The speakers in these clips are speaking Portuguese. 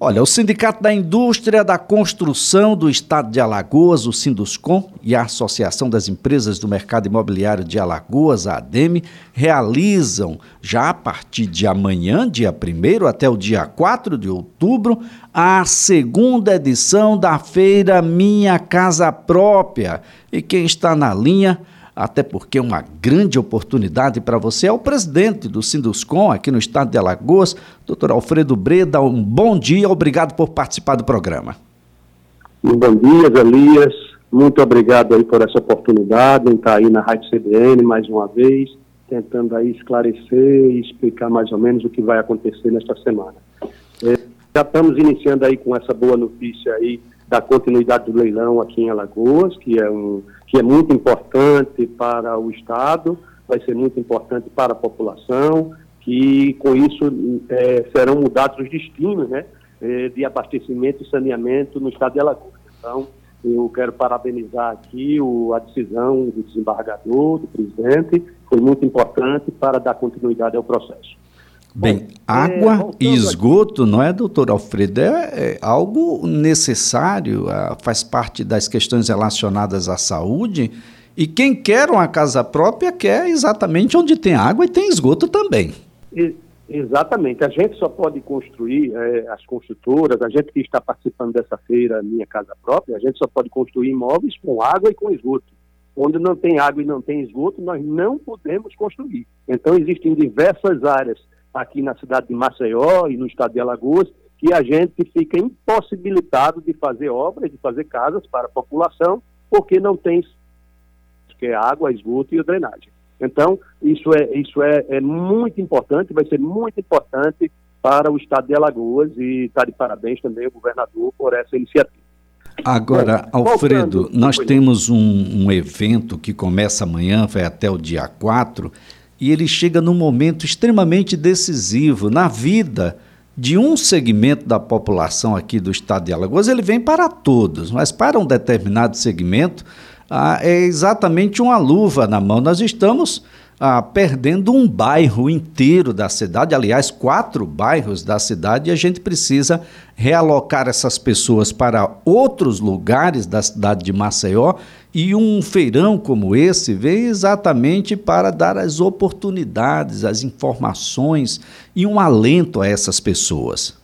Olha, o Sindicato da Indústria da Construção do Estado de Alagoas, o Sinduscom, e a Associação das Empresas do Mercado Imobiliário de Alagoas, a ADEME, realizam, já a partir de amanhã, dia 1 até o dia 4 de outubro, a segunda edição da feira Minha Casa Própria. E quem está na linha até porque uma grande oportunidade para você. É o presidente do Sinduscom aqui no estado de Alagoas, doutor Alfredo Breda. Um bom dia, obrigado por participar do programa. Bom dia, Elias. Muito obrigado aí por essa oportunidade em estar aí na Rádio CBN mais uma vez, tentando aí esclarecer e explicar mais ou menos o que vai acontecer nesta semana. É, já estamos iniciando aí com essa boa notícia aí da continuidade do leilão aqui em Alagoas, que é, um, que é muito importante para o Estado, vai ser muito importante para a população, que com isso é, serão mudados os destinos né, é, de abastecimento e saneamento no Estado de Alagoas. Então, eu quero parabenizar aqui o, a decisão do desembargador, do presidente, foi muito importante para dar continuidade ao processo. Bem, água é, e esgoto, aqui. não é, doutor Alfredo? É, é algo necessário, é, faz parte das questões relacionadas à saúde. E quem quer uma casa própria quer exatamente onde tem água e tem esgoto também. exatamente. A gente só pode construir, é, as construtoras, a gente que está participando dessa feira Minha Casa Própria, a gente só pode construir imóveis com água e com esgoto. Onde não tem água e não tem esgoto, nós não podemos construir. Então, existem diversas áreas aqui na cidade de Maceió e no estado de Alagoas, que a gente fica impossibilitado de fazer obras, de fazer casas para a população, porque não tem que é água, esgoto e drenagem. Então, isso é, isso é, é muito importante, vai ser muito importante para o estado de Alagoas e está de parabéns também o governador por essa iniciativa. Agora, Bom, Alfredo, nós temos um, um, evento que começa amanhã, vai até o dia 4, e ele chega num momento extremamente decisivo na vida de um segmento da população aqui do estado de Alagoas. Ele vem para todos, mas para um determinado segmento ah, é exatamente uma luva na mão. Nós estamos ah, perdendo um bairro inteiro da cidade, aliás, quatro bairros da cidade, e a gente precisa realocar essas pessoas para outros lugares da cidade de Maceió. E um feirão como esse vem exatamente para dar as oportunidades, as informações e um alento a essas pessoas.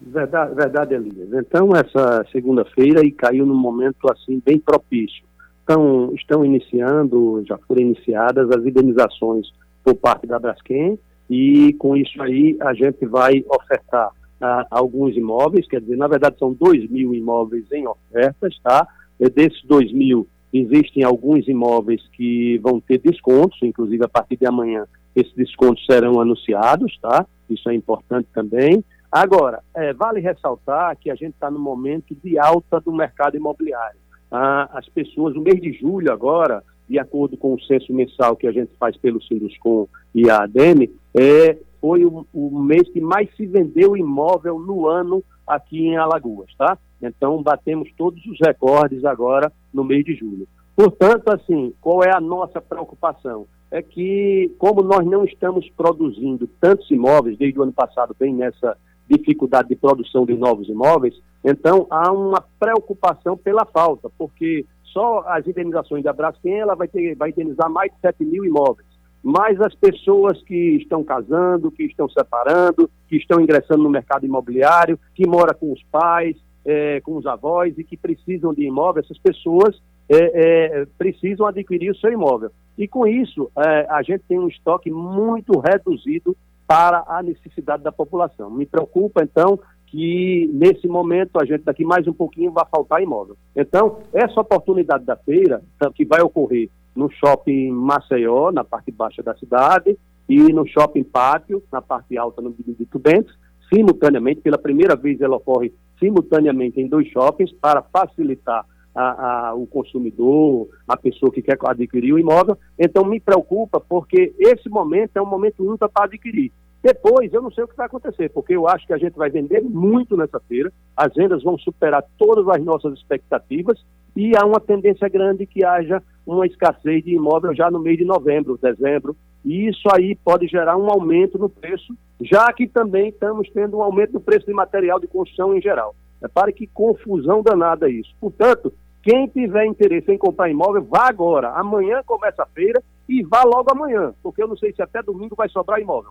Verdade, verdade Elias. Então, essa segunda-feira caiu num momento assim bem propício estão, estão iniciando, já foram iniciadas as indenizações por parte da Braskem e com isso aí a gente vai ofertar ah, alguns imóveis, quer dizer, na verdade são 2 mil imóveis em ofertas, tá? E desses 2 mil existem alguns imóveis que vão ter descontos, inclusive a partir de amanhã esses descontos serão anunciados, tá? Isso é importante também. Agora, é, vale ressaltar que a gente está no momento de alta do mercado imobiliário as pessoas, no mês de julho agora, de acordo com o censo mensal que a gente faz pelo Sinduscom e a ADEME, é, foi o, o, mês que mais se vendeu imóvel no ano aqui em Alagoas, tá? Então, batemos todos os recordes agora no mês de julho. Portanto, assim, qual é a nossa preocupação? É que, como nós não estamos produzindo tantos imóveis, desde o ano passado, bem nessa dificuldade de produção de novos imóveis, então há uma preocupação pela falta, porque só as indenizações da Braskem ela vai, ter, vai indenizar mais de 7 mil imóveis. Mas as pessoas que estão casando, que estão separando, que estão ingressando no mercado imobiliário, que mora com os pais, é, com os avós e que precisam de imóvel, essas pessoas é, é, precisam adquirir o seu imóvel. E com isso, é, a gente tem um estoque muito reduzido para a necessidade da população. Me preocupa, então, que nesse momento a gente daqui mais um pouquinho vai faltar imóvel. Então, essa oportunidade da feira, que vai ocorrer no shopping Maceió, na parte baixa da cidade, e no shopping Pátio, na parte alta no Benedito Bentes, simultaneamente, pela primeira vez ela ocorre simultaneamente em dois shoppings para facilitar a, a, o consumidor, a pessoa que quer adquirir o imóvel. Então me preocupa porque esse momento é um momento ímpar para adquirir. Depois, eu não sei o que vai acontecer, porque eu acho que a gente vai vender muito nessa feira, as vendas vão superar todas as nossas expectativas e há uma tendência grande que haja uma escassez de imóvel já no mês de novembro, dezembro, E isso aí pode gerar um aumento no preço, já que também estamos tendo um aumento no preço de material de construção em geral. Repare que confusão danada isso. Portanto, quem tiver interesse em comprar imóvel, vá agora. Amanhã começa a feira e vá logo amanhã, porque eu não sei se até domingo vai sobrar imóvel.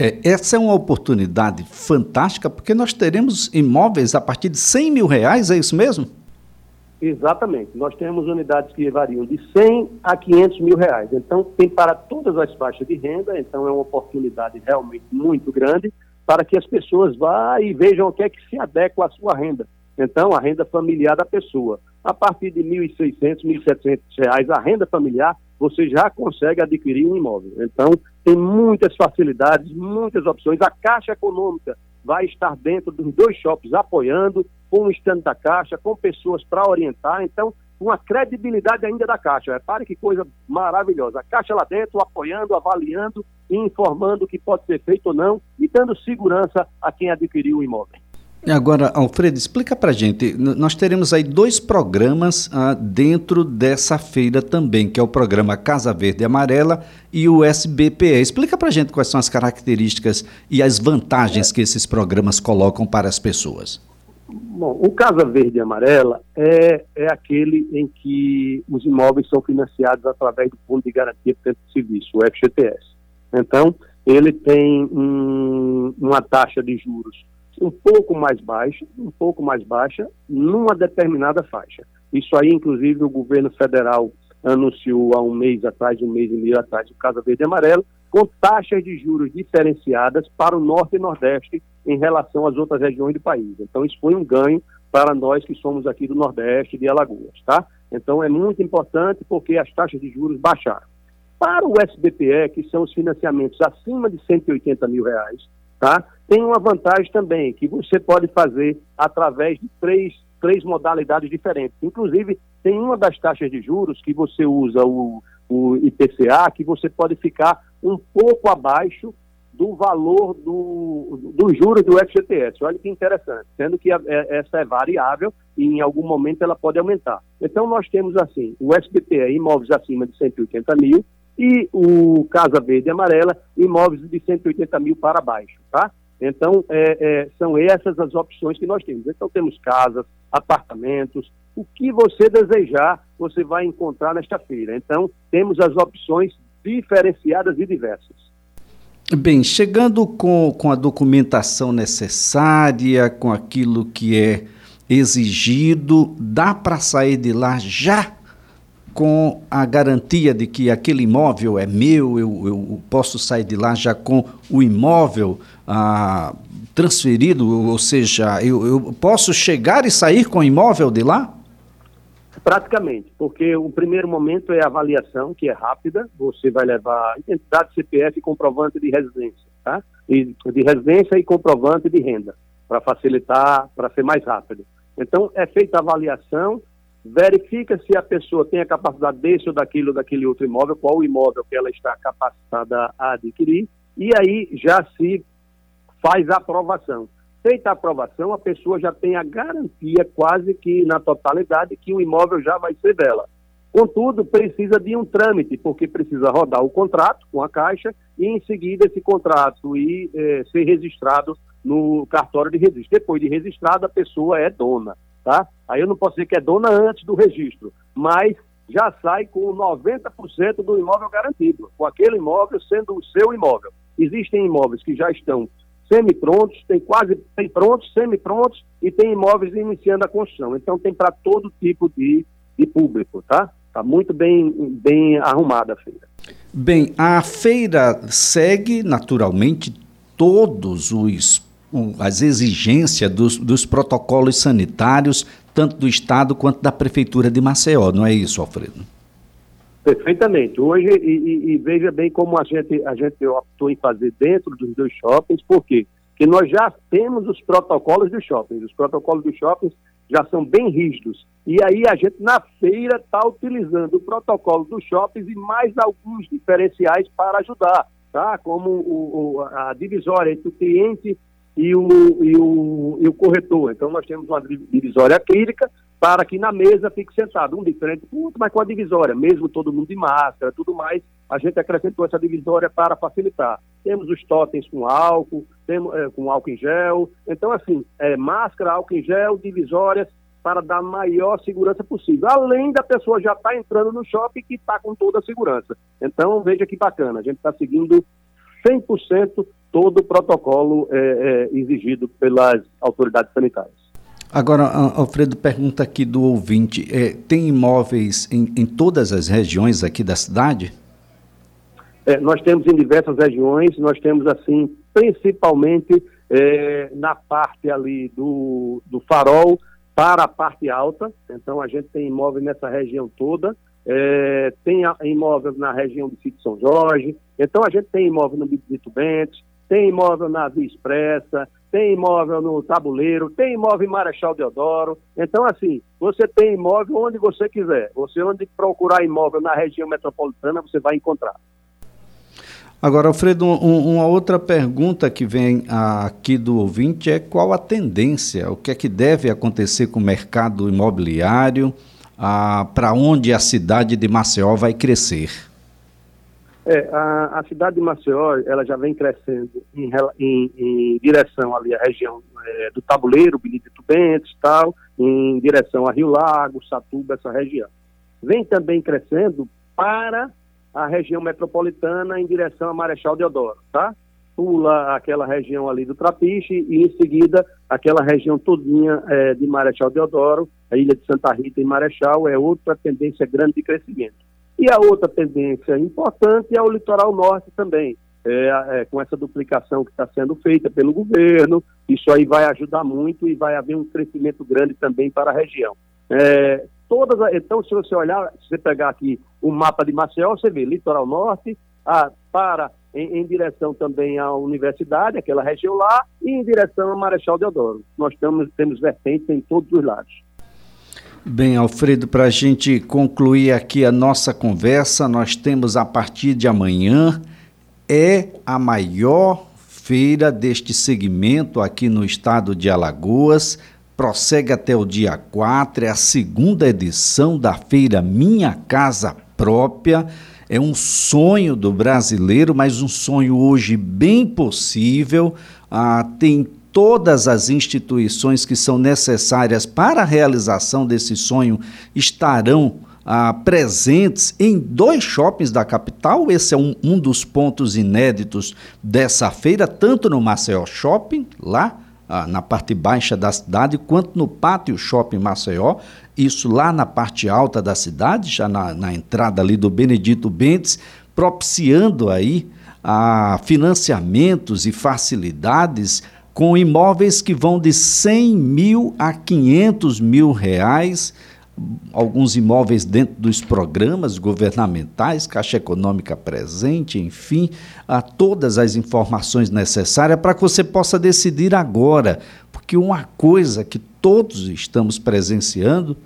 É, essa é uma oportunidade fantástica, porque nós teremos imóveis a partir de 100 mil reais, é isso mesmo? Exatamente. Nós temos unidades que variam de 100 a 500 mil reais. Então, tem para todas as faixas de renda, então é uma oportunidade realmente muito grande para que as pessoas vá e vejam o que é que se adequa à sua renda. Então, a renda familiar da pessoa. A partir de R$ 1.600, R$ 1.700, a renda familiar, você já consegue adquirir um imóvel. Então, tem muitas facilidades, muitas opções. A Caixa Econômica vai estar dentro dos dois shoppings apoiando, com o stand da Caixa, com pessoas para orientar. Então, uma credibilidade ainda da Caixa. Repare que coisa maravilhosa. A Caixa lá dentro apoiando, avaliando e informando o que pode ser feito ou não e dando segurança a quem adquiriu o imóvel. Agora, Alfredo, explica para gente. Nós teremos aí dois programas ah, dentro dessa feira também, que é o programa Casa Verde e Amarela e o SBPE. Explica para gente quais são as características e as vantagens que esses programas colocam para as pessoas. Bom, o Casa Verde e Amarela é, é aquele em que os imóveis são financiados através do Fundo de Garantia por Tempo de Serviço, o FGTS. Então, ele tem um, uma taxa de juros um pouco mais baixa, um pouco mais baixa, numa determinada faixa. Isso aí, inclusive, o governo federal anunciou há um mês atrás, um mês e meio atrás, o Casa Verde e Amarelo, com taxas de juros diferenciadas para o Norte e Nordeste em relação às outras regiões do país. Então, isso foi um ganho para nós que somos aqui do Nordeste de Alagoas, tá? Então, é muito importante porque as taxas de juros baixaram. Para o SBPE, que são os financiamentos acima de 180 mil reais, tá? Tem uma vantagem também, que você pode fazer através de três, três modalidades diferentes. Inclusive, tem uma das taxas de juros que você usa o, o IPCA, que você pode ficar um pouco abaixo do valor do, do juros do FGTS. Olha que interessante, sendo que a, é, essa é variável e em algum momento ela pode aumentar. Então nós temos assim, o SBT imóveis acima de 180 mil e o Casa Verde e Amarela, imóveis de 180 mil para baixo, tá? Então, é, é, são essas as opções que nós temos. Então, temos casas, apartamentos, o que você desejar, você vai encontrar nesta feira. Então, temos as opções diferenciadas e diversas. Bem, chegando com, com a documentação necessária, com aquilo que é exigido, dá para sair de lá já com a garantia de que aquele imóvel é meu, eu, eu posso sair de lá já com o imóvel ah, transferido, ou seja, eu, eu posso chegar e sair com o imóvel de lá? Praticamente, porque o primeiro momento é a avaliação, que é rápida, você vai levar identidade CPF e comprovante de residência, tá? E, de residência e comprovante de renda, para facilitar, para ser mais rápido. Então, é feita a avaliação, verifica se a pessoa tem a capacidade desse ou daquilo ou daquele outro imóvel, qual o imóvel que ela está capacitada a adquirir, e aí já se faz a aprovação. Feita a aprovação, a pessoa já tem a garantia quase que na totalidade que o imóvel já vai ser dela. Contudo, precisa de um trâmite, porque precisa rodar o contrato com a Caixa e, em seguida, esse contrato ir eh, ser registrado no cartório de registro. Depois de registrado, a pessoa é dona tá? Aí eu não posso dizer que é dona antes do registro, mas já sai com 90% do imóvel garantido, com aquele imóvel sendo o seu imóvel. Existem imóveis que já estão semi-prontos, tem quase tem prontos, semi-prontos e tem imóveis iniciando a construção. Então tem para todo tipo de, de público, tá? Está muito bem, bem arrumada a feira. Bem, a feira segue naturalmente todos os as exigências dos, dos protocolos sanitários, tanto do Estado quanto da Prefeitura de Maceió, não é isso, Alfredo? Perfeitamente. Hoje, e, e, e, veja bem como a gente, a gente optou em fazer dentro dos dois shoppings, por quê? Porque nós já temos os protocolos dos shoppings. Os protocolos dos shoppings já são bem rígidos. E aí a gente, na feira, está utilizando o protocolo dos shoppings e mais alguns diferenciais para ajudar, tá? Como o, o, a divisória entre o cliente e o, e o, e o corretor. Então, nós temos uma divisória acrílica para que na mesa fique sentado, um diferente do outro, mas com a divisória, mesmo todo mundo de máscara, tudo mais, a gente acrescentou essa divisória para facilitar. Temos os totens com álcool, temos, é, com álcool em gel. Então, assim, é, máscara, álcool em gel, divisórias para dar maior segurança possível. Além da pessoa já estar tá entrando no shopping que está com toda a segurança. Então, veja que bacana, a gente está seguindo 100% todo o protocolo é, exigido pelas autoridades sanitárias. Agora, Alfredo pergunta aqui do ouvinte: é, tem imóveis em, em, todas as regiões aqui da cidade? É, nós temos em diversas regiões, nós temos assim, principalmente é, na parte ali do, do farol para a parte alta, então a gente tem imóvel nessa região toda, é, tem imóvel na região do sítio São Jorge, então a gente tem imóvel no Bidito Bentes, tem imóvel na Via Expressa, tem imóvel no Tabuleiro, tem imóvel em Marechal Deodoro. Então, assim, você tem imóvel onde você quiser. Você onde procurar imóvel na região metropolitana, você vai encontrar. Agora, Alfredo, um, uma outra pergunta que vem aqui do ouvinte é qual a tendência, o que é que deve acontecer com o mercado imobiliário, ah, para onde a cidade de Maceió vai crescer? É, a, a, cidade de Maceió, ela já vem crescendo em, em, em direção ali à região é, do Tabuleiro, Benedito Bentes tal, em direção a Rio Lago, Satuba, essa região. Vem também crescendo para a região metropolitana em direção a Marechal Deodoro, tá? Pula aquela região ali do Trapiche e em seguida aquela região todinha é, de Marechal Deodoro, a ilha de Santa Rita e Marechal é outra tendência grande de crescimento. E a outra tendência importante é o litoral norte também, é, é, com essa duplicação que está sendo feita pelo governo, isso aí vai ajudar muito e vai haver um crescimento grande também para a região. É, todas, então, se você olhar, se você pegar aqui o mapa de Maceió, você vê litoral norte, a, para em, em, direção também à universidade, aquela região lá, e em direção a Marechal Deodoro. Nós temos, temos vertentes em todos os lados. Bem, Alfredo, para a gente concluir aqui a nossa conversa, nós temos a partir de amanhã, é a maior feira deste segmento aqui no estado de Alagoas. Prossegue até o dia 4, é a segunda edição da feira Minha Casa Própria. É um sonho do brasileiro, mas um sonho hoje bem possível. Ah, tem todas as instituições que são necessárias para a realização desse sonho estarão ah, presentes em dois shoppings da capital. Esse é um, um dos pontos inéditos dessa feira, tanto no Maceió Shopping, lá ah, na parte baixa da cidade, quanto no Pátio Shopping Maceió, isso lá na parte alta da cidade, já na, na entrada ali do Benedito Bentes, propiciando aí a ah, financiamentos e facilidades com imóveis que vão de 100 mil a 500 mil reais, alguns imóveis dentro dos programas governamentais, Caixa Econômica presente, enfim, a todas as informações necessárias para que você possa decidir agora, porque uma coisa que todos estamos presenciando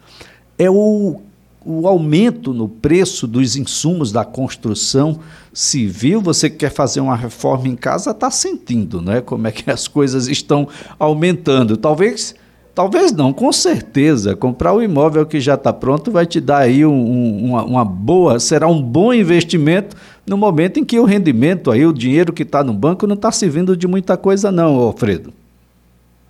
é o o aumento no preço dos insumos da construção civil, você que quer fazer uma reforma em casa está sentindo, né? Como é que as coisas estão aumentando. Talvez, talvez não, com certeza. Comprar o imóvel que já está pronto vai te dar aí um, um, uma, uma, boa, será um bom investimento no momento em que o rendimento aí, o dinheiro que está no banco não está servindo de muita coisa, não, Alfredo.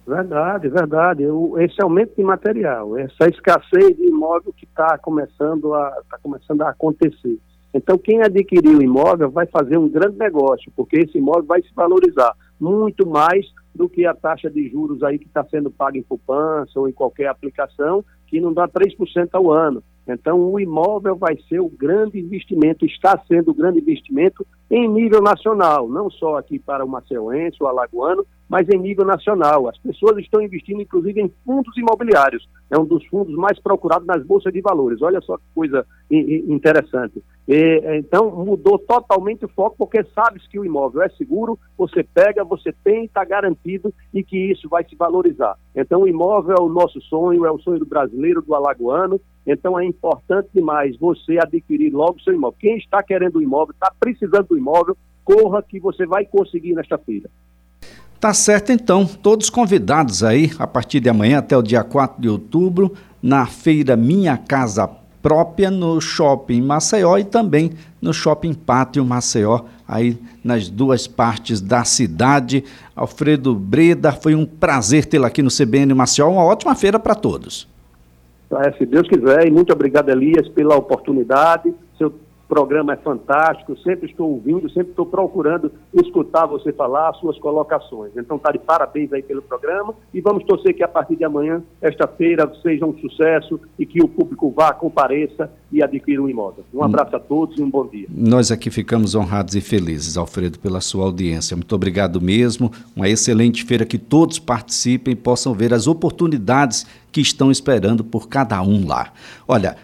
Verdade, verdade. esse aumento de material, essa escassez de imóvel que está começando, a, tá começando a acontecer. Então, quem adquirir o imóvel vai fazer um grande negócio, porque esse imóvel vai se valorizar muito mais do que a taxa de juros aí que está sendo paga em poupança ou em qualquer aplicação, que não dá 3% ao ano. Então, o imóvel vai ser o grande investimento, está sendo o grande investimento em nível nacional, não só aqui para o maceuense, o alagoano, mas em nível nacional. As pessoas estão investindo, inclusive, em fundos imobiliários. É um dos fundos mais procurados nas bolsas de valores. Olha só que coisa interessante. Então, mudou totalmente o foco, porque sabe-se que o imóvel é seguro, você pega, você tem, está garantido e que isso vai se valorizar. Então, o imóvel é o nosso sonho, é o sonho do brasileiro, do alagoano. Então, é importante demais você adquirir logo seu imóvel. Quem está querendo o imóvel, está precisando do imóvel, corra que você vai conseguir nesta feira. Tá certo, então. Todos convidados aí, a partir de amanhã até o dia 4 de outubro, na feira Minha Casa própria no Shopping Maceió e também no Shopping Pátio Maceió, aí nas duas partes da cidade. Alfredo Breda, foi um prazer tê-lo aqui no CBN Maceió, uma ótima feira para todos. É, se Deus quiser, e muito obrigado, Elias, pela oportunidade. Programa é fantástico, sempre estou ouvindo, sempre estou procurando escutar você falar, suas colocações. Então, tá de parabéns aí pelo programa e vamos torcer que a partir de amanhã, esta feira, seja um sucesso e que o público vá, compareça e adquira um imóvel. Um abraço a todos e um bom dia. Nós aqui ficamos honrados e felizes, Alfredo, pela sua audiência. Muito obrigado mesmo. Uma excelente feira que todos participem e possam ver as oportunidades que estão esperando por cada um lá. Olha,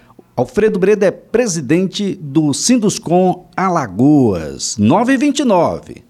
Alfredo Breda é presidente do Sinduscom Alagoas, 929.